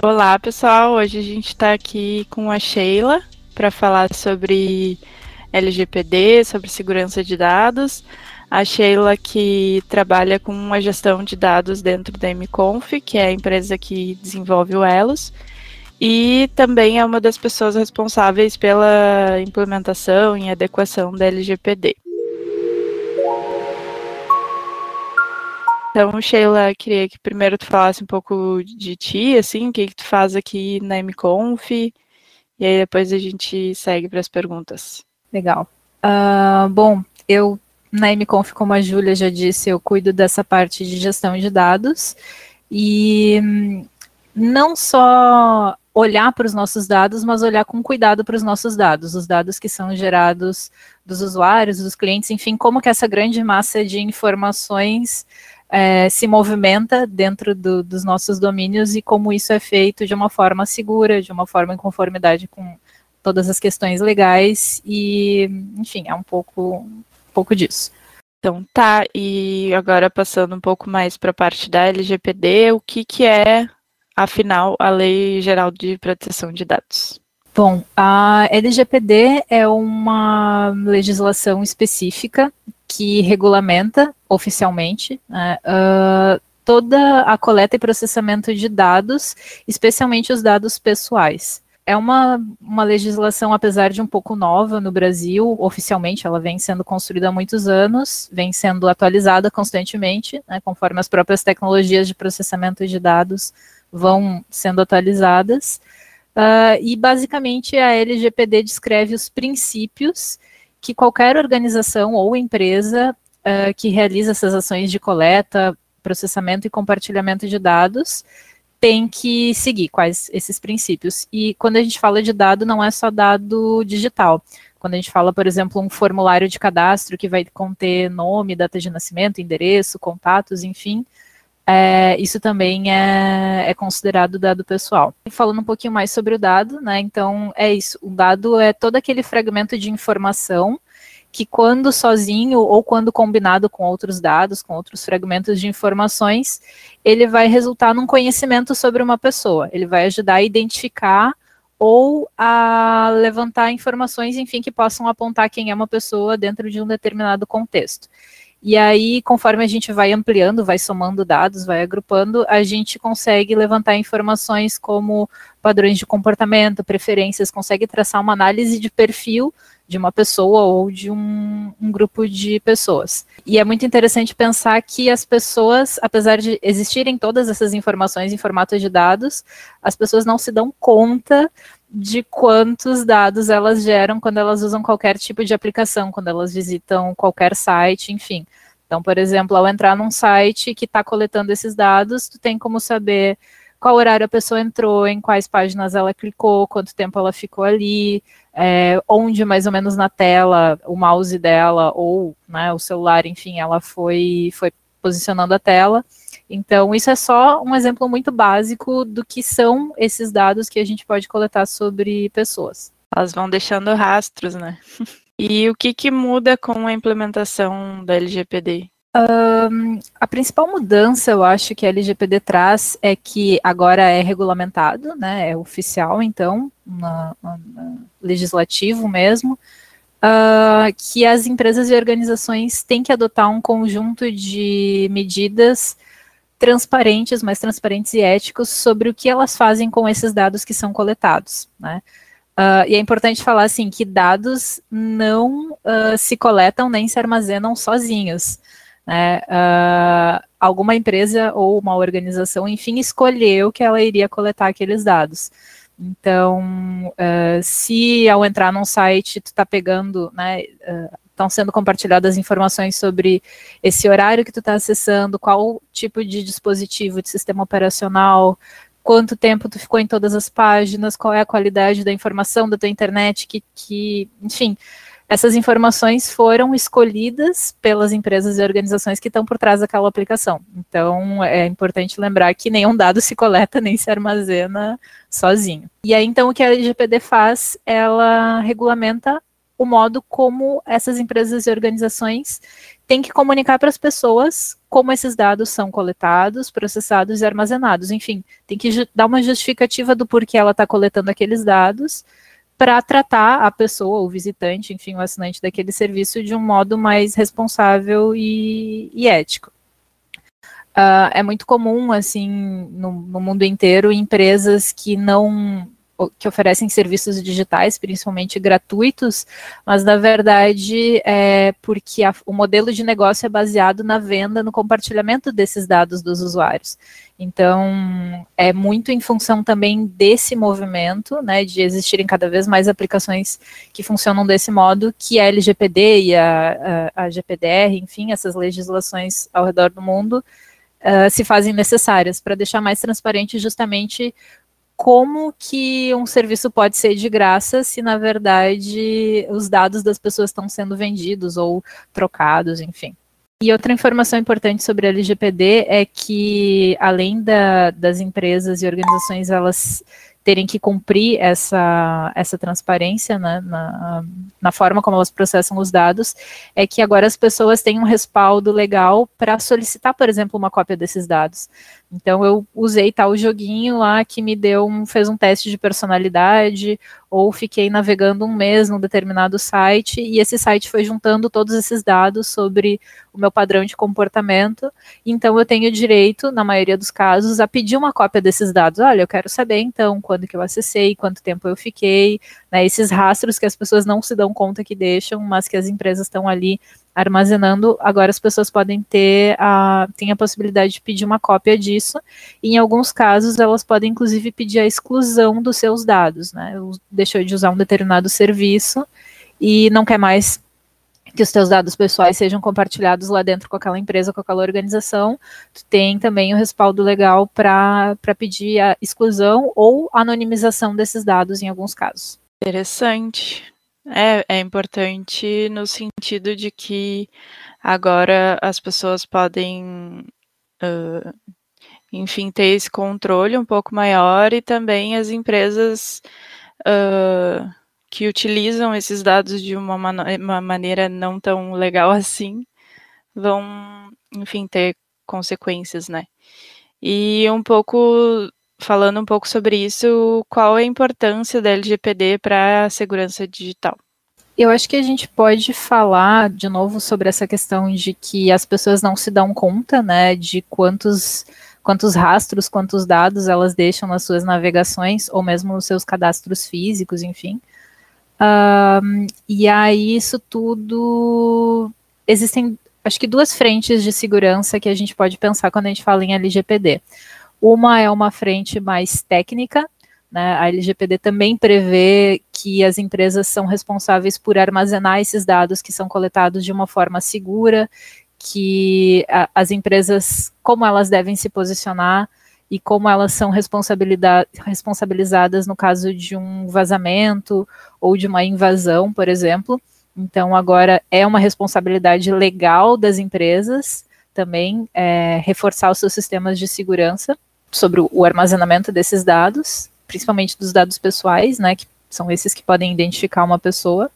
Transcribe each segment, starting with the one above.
Olá, pessoal. Hoje a gente está aqui com a Sheila para falar sobre LGPD, sobre segurança de dados. A Sheila que trabalha com a gestão de dados dentro da MConf, que é a empresa que desenvolve o Elos, e também é uma das pessoas responsáveis pela implementação e adequação da LGPD. Então, Sheila, queria que primeiro tu falasse um pouco de ti, assim, o que, que tu faz aqui na MConf, e aí depois a gente segue para as perguntas. Legal. Uh, bom, eu na MConf, como a Júlia já disse, eu cuido dessa parte de gestão de dados, e hum, não só olhar para os nossos dados, mas olhar com cuidado para os nossos dados, os dados que são gerados dos usuários, dos clientes, enfim, como que essa grande massa de informações é, se movimenta dentro do, dos nossos domínios e como isso é feito de uma forma segura, de uma forma em conformidade com todas as questões legais e, enfim, é um pouco, um pouco disso. Então tá, e agora passando um pouco mais para a parte da LGPD, o que, que é, afinal, a Lei Geral de Proteção de Dados? Bom, a LGPD é uma legislação específica que regulamenta oficialmente né, uh, toda a coleta e processamento de dados, especialmente os dados pessoais. É uma, uma legislação, apesar de um pouco nova no Brasil, oficialmente ela vem sendo construída há muitos anos, vem sendo atualizada constantemente, né, conforme as próprias tecnologias de processamento de dados vão sendo atualizadas. Uh, e basicamente a LGPD descreve os princípios que qualquer organização ou empresa uh, que realiza essas ações de coleta, processamento e compartilhamento de dados tem que seguir quais esses princípios. E quando a gente fala de dado, não é só dado digital. Quando a gente fala, por exemplo, um formulário de cadastro que vai conter nome, data de nascimento, endereço, contatos, enfim, é, isso também é, é, considerado dado pessoal. Falando um pouquinho mais sobre o dado, né? Então é isso. O dado é todo aquele fragmento de informação que, quando sozinho ou quando combinado com outros dados, com outros fragmentos de informações, ele vai resultar num conhecimento sobre uma pessoa. Ele vai ajudar a identificar ou a levantar informações, enfim, que possam apontar quem é uma pessoa dentro de um determinado contexto. E aí, conforme a gente vai ampliando, vai somando dados, vai agrupando, a gente consegue levantar informações como padrões de comportamento, preferências, consegue traçar uma análise de perfil de uma pessoa ou de um, um, grupo de pessoas. E é muito interessante pensar que as pessoas, apesar de existirem todas essas informações em formato de dados, as pessoas não se dão conta de quantos dados elas geram quando elas usam qualquer tipo de aplicação, quando elas visitam qualquer site, enfim. Então, por exemplo, ao entrar num site que está coletando esses dados, tu tem como saber qual horário a pessoa entrou, em quais páginas ela clicou, quanto tempo ela ficou ali, é, onde mais ou menos na tela o mouse dela ou né, o celular, enfim, ela foi, foi posicionando a tela. Então, isso é só um exemplo muito básico do que são esses dados que a gente pode coletar sobre pessoas. Elas vão deixando rastros, né? E o que, que muda com a implementação da LGPD? Um, a principal mudança, eu acho, que a LGPD traz é que agora é regulamentado, né, é oficial, então, legislativo mesmo, uh, que as empresas e organizações têm que adotar um conjunto de medidas transparentes, mais transparentes e éticos sobre o que elas fazem com esses dados que são coletados, né? Uh, e é importante falar assim que dados não uh, se coletam nem se armazenam sozinhos. Né? Uh, alguma empresa ou uma organização, enfim, escolheu que ela iria coletar aqueles dados. Então, se ao entrar num site tu está pegando, né, estão sendo compartilhadas informações sobre esse horário que tu está acessando, qual tipo de dispositivo de sistema operacional, quanto tempo tu ficou em todas as páginas, qual é a qualidade da informação da tua internet, que, que enfim, essas informações foram escolhidas pelas empresas e organizações que estão por trás daquela aplicação. Então, é importante lembrar que nenhum dado se coleta nem se armazena sozinho. E aí, então, o que a LGPD faz, ela regulamenta o modo como essas empresas e organizações têm que comunicar para as pessoas como esses dados são coletados, processados e armazenados. Enfim, tem que dar uma justificativa do porquê ela está coletando aqueles dados para tratar a pessoa, o visitante, enfim, o assinante daquele serviço de um modo mais responsável e, e ético. Uh, é muito comum, assim, no, no, mundo inteiro, empresas que não que oferecem serviços digitais, principalmente gratuitos, mas na verdade é porque a, o modelo de negócio é baseado na venda, no compartilhamento desses dados dos usuários. Então, é muito em função também desse movimento, né, de existirem cada vez mais aplicações que funcionam desse modo, que a LGPD e a, a, a GPDR, enfim, essas legislações ao redor do mundo, uh, se fazem necessárias para deixar mais transparente justamente como que um serviço pode ser de graça se, na verdade, os dados das pessoas estão sendo vendidos ou trocados, enfim. E outra informação importante sobre a LGPD é que, além da, das empresas e organizações, elas terem que cumprir essa, essa transparência né, na, na forma como elas processam os dados, é que agora as pessoas têm um respaldo legal para solicitar, por exemplo, uma cópia desses dados. Então eu usei tal joguinho lá que me deu um, fez um teste de personalidade, ou fiquei navegando um mês num determinado site, e esse site foi juntando todos esses dados sobre o meu padrão de comportamento. Então eu tenho direito, na maioria dos casos, a pedir uma cópia desses dados. Olha, eu quero saber então quando que eu acessei, quanto tempo eu fiquei, né, esses rastros que as pessoas não se dão conta que deixam, mas que as empresas estão ali armazenando, agora as pessoas podem ter a, tem a possibilidade de pedir uma cópia disso, e em alguns casos elas podem inclusive pedir a exclusão dos seus dados, né, deixou de usar um determinado serviço e não quer mais que os teus dados pessoais sejam compartilhados lá dentro com aquela empresa, com aquela organização, tu tem também o respaldo legal para pedir a exclusão ou anonimização desses dados em alguns casos. Interessante. É, é importante no sentido de que agora as pessoas podem, uh, enfim, ter esse controle um pouco maior e também as empresas uh, que utilizam esses dados de uma, man uma maneira não tão legal assim vão, enfim, ter consequências, né? E um pouco falando um pouco sobre isso, qual é a importância da LGPD para a segurança digital? Eu acho que a gente pode falar de novo sobre essa questão de que as pessoas não se dão conta, né, de quantos quantos rastros, quantos dados elas deixam nas suas navegações ou mesmo nos seus cadastros físicos, enfim. Um, e aí isso tudo existem, acho que duas frentes de segurança que a gente pode pensar quando a gente fala em LGPD. Uma é uma frente mais técnica, né? A LGPD também prevê que as empresas são responsáveis por armazenar esses dados que são coletados de uma forma segura, que a, as empresas, como elas devem se posicionar e como elas são responsabilizadas no caso de um vazamento ou de uma invasão, por exemplo. Então, agora é uma responsabilidade legal das empresas também é, reforçar os seus sistemas de segurança sobre o armazenamento desses dados, principalmente dos dados pessoais, né, que são esses que podem identificar uma pessoa.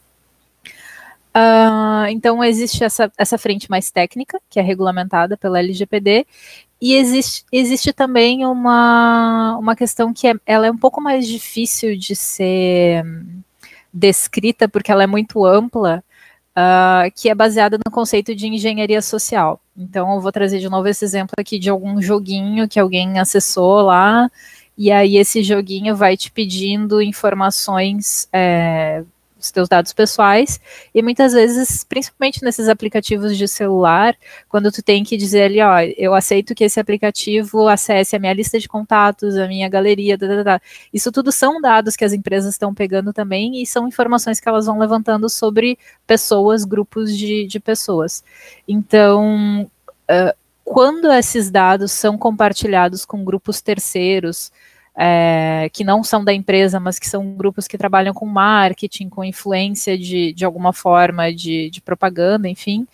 Uh, então, existe essa, essa frente mais técnica, que é regulamentada pela LGPD, e existe, existe também uma, uma questão que é, ela é um pouco mais difícil de ser descrita, porque ela é muito ampla, uh, que é baseada no conceito de engenharia social. Então, eu vou trazer de novo esse exemplo aqui de algum joguinho que alguém acessou lá, e aí esse joguinho vai te pedindo informações é, os teus dados pessoais, e muitas vezes, principalmente nesses aplicativos de celular, quando tu tem que dizer ali, ó, eu aceito que esse aplicativo acesse a minha lista de contatos, a minha galeria, da, da, da. isso tudo são dados que as empresas estão pegando também e são informações que elas vão levantando sobre pessoas, grupos de, de pessoas. Então, uh, quando esses dados são compartilhados com grupos terceiros, é, que não são da empresa, mas que são grupos que trabalham com marketing, com influência de, de alguma forma de, de propaganda, enfim,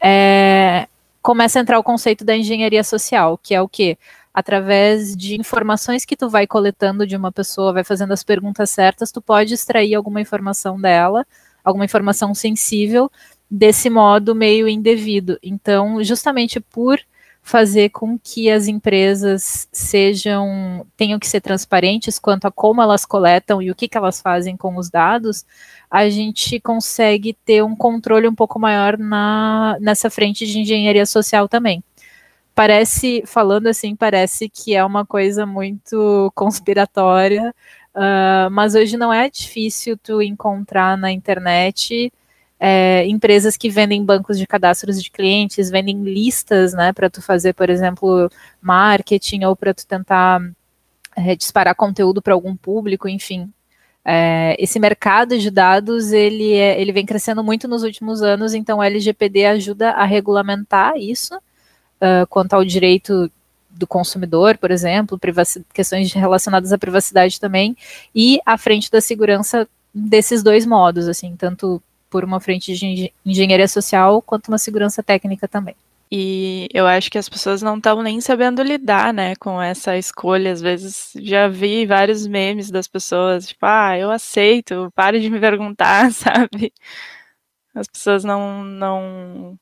é, começa a entrar o conceito da engenharia social, que é o que? Através de informações que tu vai coletando de uma pessoa, vai fazendo as perguntas certas, tu pode extrair alguma informação dela, alguma informação sensível desse modo meio indevido. Então, justamente por fazer com que as empresas sejam tenham que ser transparentes quanto a como elas coletam e o que, que elas fazem com os dados, a gente consegue ter um controle um pouco maior na, nessa frente de engenharia social também. Parece, falando assim, parece que é uma coisa muito conspiratória, uh, mas hoje não é difícil tu encontrar na internet é, empresas que vendem bancos de cadastros de clientes, vendem listas, né, para tu fazer, por exemplo, marketing ou para tu tentar é, disparar conteúdo para algum público, enfim. É, esse mercado de dados ele, é, ele vem crescendo muito nos últimos anos, então o LGPD ajuda a regulamentar isso uh, quanto ao direito do consumidor, por exemplo, questões relacionadas à privacidade também, e à frente da segurança desses dois modos, assim, tanto por uma frente de engenharia social quanto uma segurança técnica também. E eu acho que as pessoas não estão nem sabendo lidar, né, com essa escolha. Às vezes já vi vários memes das pessoas, tipo, ah, eu aceito, pare de me perguntar, sabe? As pessoas não, não.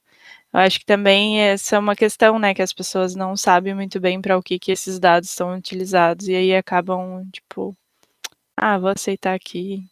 Eu acho que também essa é uma questão, né, que as pessoas não sabem muito bem para o que, que esses dados são utilizados e aí acabam, tipo, ah, vou aceitar aqui,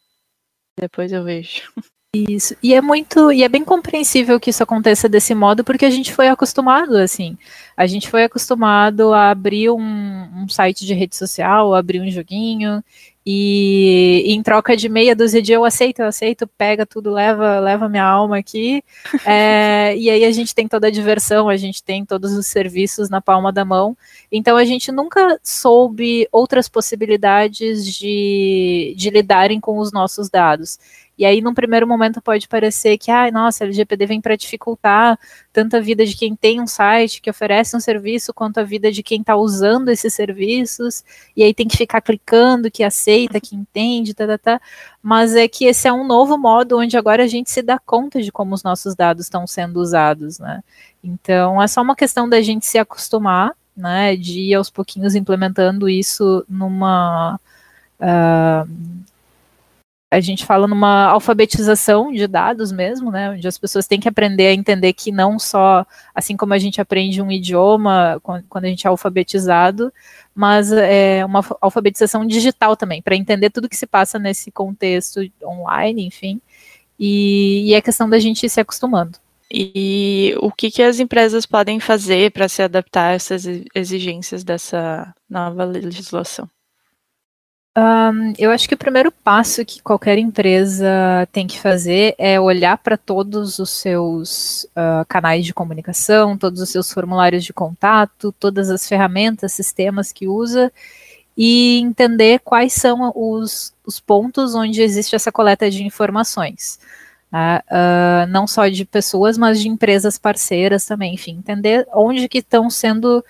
depois eu vejo. Isso. E é muito, e é bem compreensível que isso aconteça desse modo, porque a gente foi acostumado, assim. A gente foi acostumado a abrir um, um site de rede social, abrir um joguinho, e, e, em troca de meia dúzia de eu aceito, eu aceito, pega tudo, leva, leva minha alma aqui. É, e aí a gente tem toda a diversão, a gente tem todos os serviços na palma da mão. Então a gente nunca soube outras possibilidades de, de lidarem com os nossos dados. E aí, num primeiro momento, pode parecer que, ai, nossa, LGPD vem para dificultar tanto a vida de quem tem um site que oferece um serviço, quanto a vida de quem está usando esses serviços, e aí tem que ficar clicando, que aceita, que entende, tá, tá, tá. Mas é que esse é um novo modo onde agora a gente se dá conta de como os nossos dados estão sendo usados, né? Então, é só uma questão da gente se acostumar, né, de ir aos pouquinhos implementando isso numa. Uh, a gente fala numa alfabetização de dados mesmo, né, onde as pessoas têm que aprender a entender que não só, assim como a gente aprende um idioma quando a gente é alfabetizado, mas é uma alfabetização digital também, para entender tudo que se passa nesse contexto online, enfim, e, e é questão da gente ir se acostumando. E o que, que as empresas podem fazer para se adaptar a essas exigências dessa nova legislação? Um, eu acho que o primeiro passo que qualquer empresa tem que fazer é olhar para todos os seus uh, canais de comunicação, todos os seus formulários de contato, todas as ferramentas, sistemas que usa e entender quais são os, os pontos onde existe essa coleta de informações. Uh, não só de pessoas, mas de empresas parceiras também, enfim, entender onde que estão sendo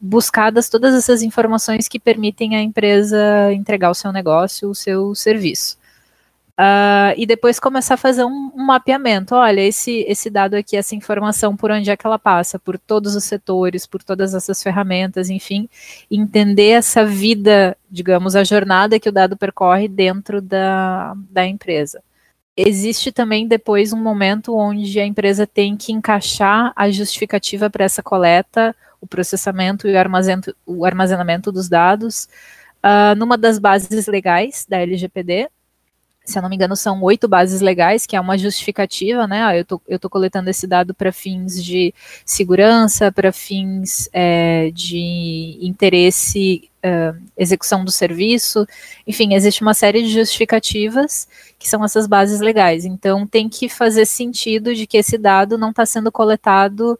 buscadas todas essas informações que permitem a empresa entregar o seu negócio, o seu serviço. Uh, e depois começar a fazer um, um, mapeamento. Olha, esse, esse dado aqui, essa informação, por onde é que ela passa, por todos os setores, por todas essas ferramentas, enfim, entender essa vida, digamos, a jornada que o dado percorre dentro da, da empresa. Existe também depois um momento onde a empresa tem que encaixar a justificativa para essa coleta o processamento e o armazenamento, dos dados uh, numa das bases legais da LGPD. Se eu não me engano, são oito bases legais, que é uma justificativa, né? Ah, eu tô, eu tô coletando esse dado para fins de segurança, para fins é, de interesse, uh, execução do serviço, enfim, existe uma série de justificativas que são essas bases legais. Então, tem que fazer sentido de que esse dado não está sendo coletado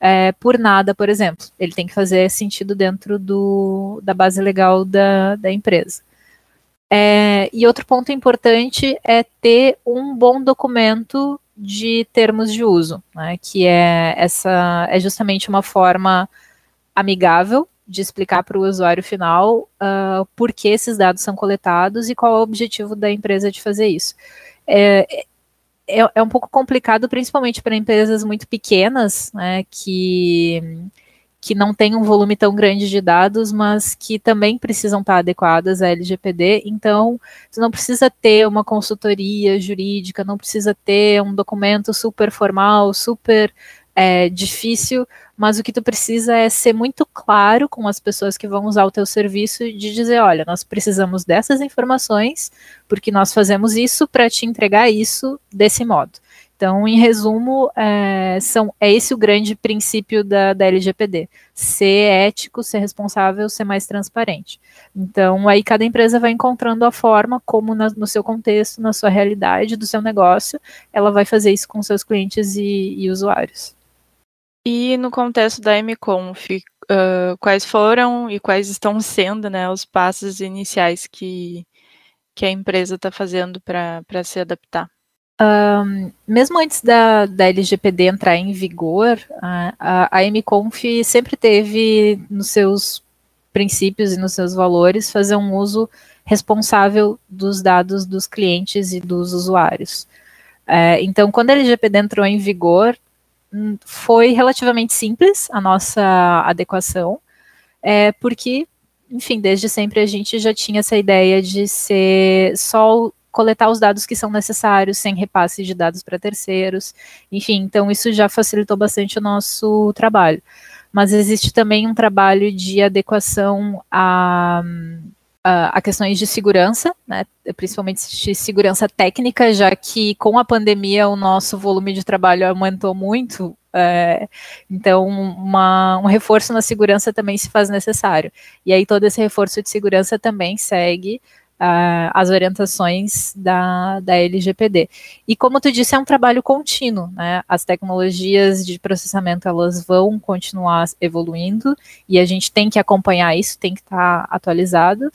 é, por nada, por exemplo. Ele tem que fazer sentido dentro do, da base legal da, da empresa. É, e outro ponto importante é ter um bom documento de termos de uso, né, que é essa é justamente uma forma amigável de explicar para o usuário final uh, por que esses dados são coletados e qual é o objetivo da empresa de fazer isso. É, é, é um pouco complicado, principalmente para empresas muito pequenas, né, que, que não têm um volume tão grande de dados, mas que também precisam estar adequadas à LGPD. Então, você não precisa ter uma consultoria jurídica, não precisa ter um documento super formal, super é, difícil, mas o que tu precisa é ser muito claro com as pessoas que vão usar o teu serviço de dizer, olha, nós precisamos dessas informações, porque nós fazemos isso para te entregar isso desse modo. Então, em resumo, é, são, é esse o grande princípio da, da LGPD: ser ético, ser responsável, ser mais transparente. Então, aí cada empresa vai encontrando a forma como, na, no seu contexto, na sua realidade do seu negócio, ela vai fazer isso com seus clientes e, e usuários. E no contexto da MConf, uh, quais foram e quais estão sendo né, os passos iniciais que, que a empresa está fazendo para se adaptar? Um, mesmo antes da, da LGPD entrar em vigor, a, a, a MConf sempre teve nos seus princípios e nos seus valores fazer um uso responsável dos dados dos clientes e dos usuários. É, então, quando a LGPD entrou em vigor, hum, foi relativamente simples a nossa adequação, é, porque, enfim, desde sempre a gente já tinha essa ideia de ser só coletar os dados que são necessários, sem repasse de dados para terceiros, enfim, então isso já facilitou bastante o nosso trabalho. Mas existe também um trabalho de adequação a, a, a questões de segurança, né, principalmente de segurança técnica, já que com a pandemia o nosso volume de trabalho aumentou muito, é, então, uma, um reforço na segurança também se faz necessário. E aí, todo esse reforço de segurança também segue uh, as orientações da, da LGPD. E como tu disse, é um trabalho contínuo, né? As tecnologias de processamento elas vão continuar evoluindo e a gente tem que acompanhar isso, tem que estar tá atualizado.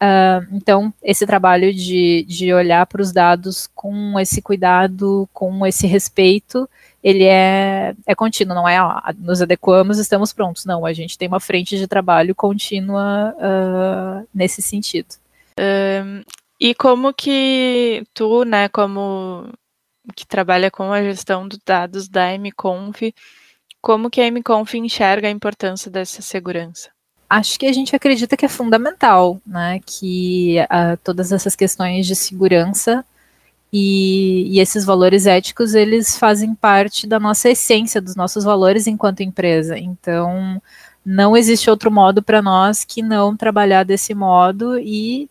Uh, então, esse trabalho de, de olhar para os dados com esse cuidado, com esse respeito, ele é, é contínuo, não é ó, nos adequamos, estamos prontos. Não, a gente tem uma frente de trabalho contínua uh, nesse sentido. E como que tu, né, como que trabalha com a gestão dos dados da MConf, como que a MConf enxerga a importância dessa segurança? Acho que a gente acredita que é fundamental, né, que uh, todas essas questões de segurança e, e, esses valores éticos, eles fazem parte da nossa essência, dos nossos valores enquanto empresa. Então, não existe outro modo para nós que não trabalhar desse modo e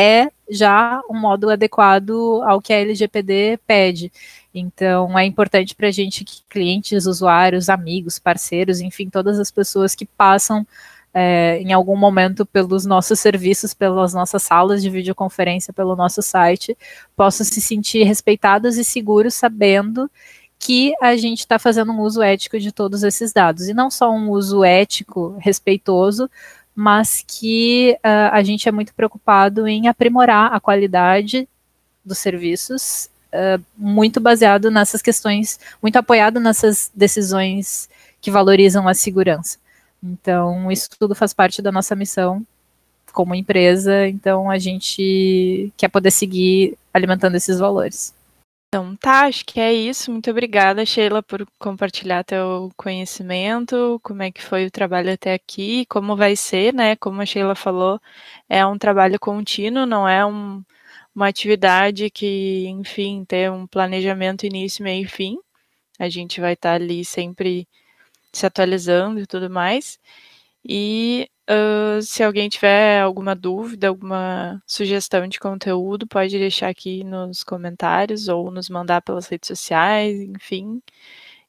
é já um modo adequado ao que a LGPD pede. Então, é importante para a gente que clientes, usuários, amigos, parceiros, enfim, todas as pessoas que passam é, em algum momento pelos nossos serviços, pelas nossas salas de videoconferência, pelo nosso site, possam se sentir respeitados e seguros sabendo que a gente está fazendo um uso ético de todos esses dados. E não só um uso ético, respeitoso, mas que uh, a gente é muito preocupado em aprimorar a qualidade dos serviços, uh, muito baseado nessas questões, muito apoiado nessas decisões que valorizam a segurança. Então, isso tudo faz parte da nossa missão como empresa, então a gente quer poder seguir alimentando esses valores. Então tá, acho que é isso. Muito obrigada, Sheila, por compartilhar teu conhecimento, como é que foi o trabalho até aqui, como vai ser, né? Como a Sheila falou, é um trabalho contínuo, não é um, uma atividade que, enfim, tem um planejamento início, meio e fim. A gente vai estar ali sempre se atualizando e tudo mais. E Se alguém tiver alguma dúvida, alguma sugestão de conteúdo, pode deixar aqui nos comentários ou nos mandar pelas redes sociais, enfim.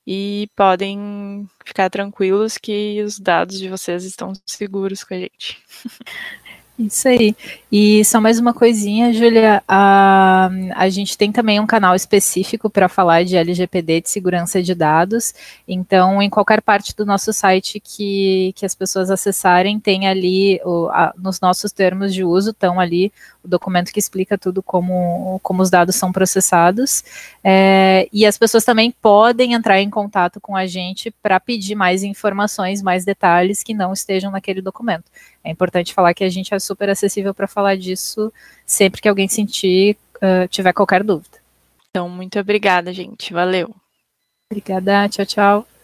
E podem ficar tranquilos que os dados de vocês estão seguros com a gente. Isso aí. E só mais uma coisinha, Júlia. A, a gente tem também um canal específico para falar de LGPD, de segurança de dados. Então, em qualquer parte do nosso site que, que as pessoas acessarem, tem ali, o, a, nos nossos termos de uso, estão ali o documento que explica tudo como, como os dados são processados. É, e as pessoas também podem entrar em contato com a gente para pedir mais informações, mais detalhes que não estejam naquele documento. É importante falar que a gente é super acessível para falar disso sempre que alguém sentir, uh, tiver qualquer dúvida. Então, muito obrigada, gente. Valeu. Obrigada. Tchau, tchau.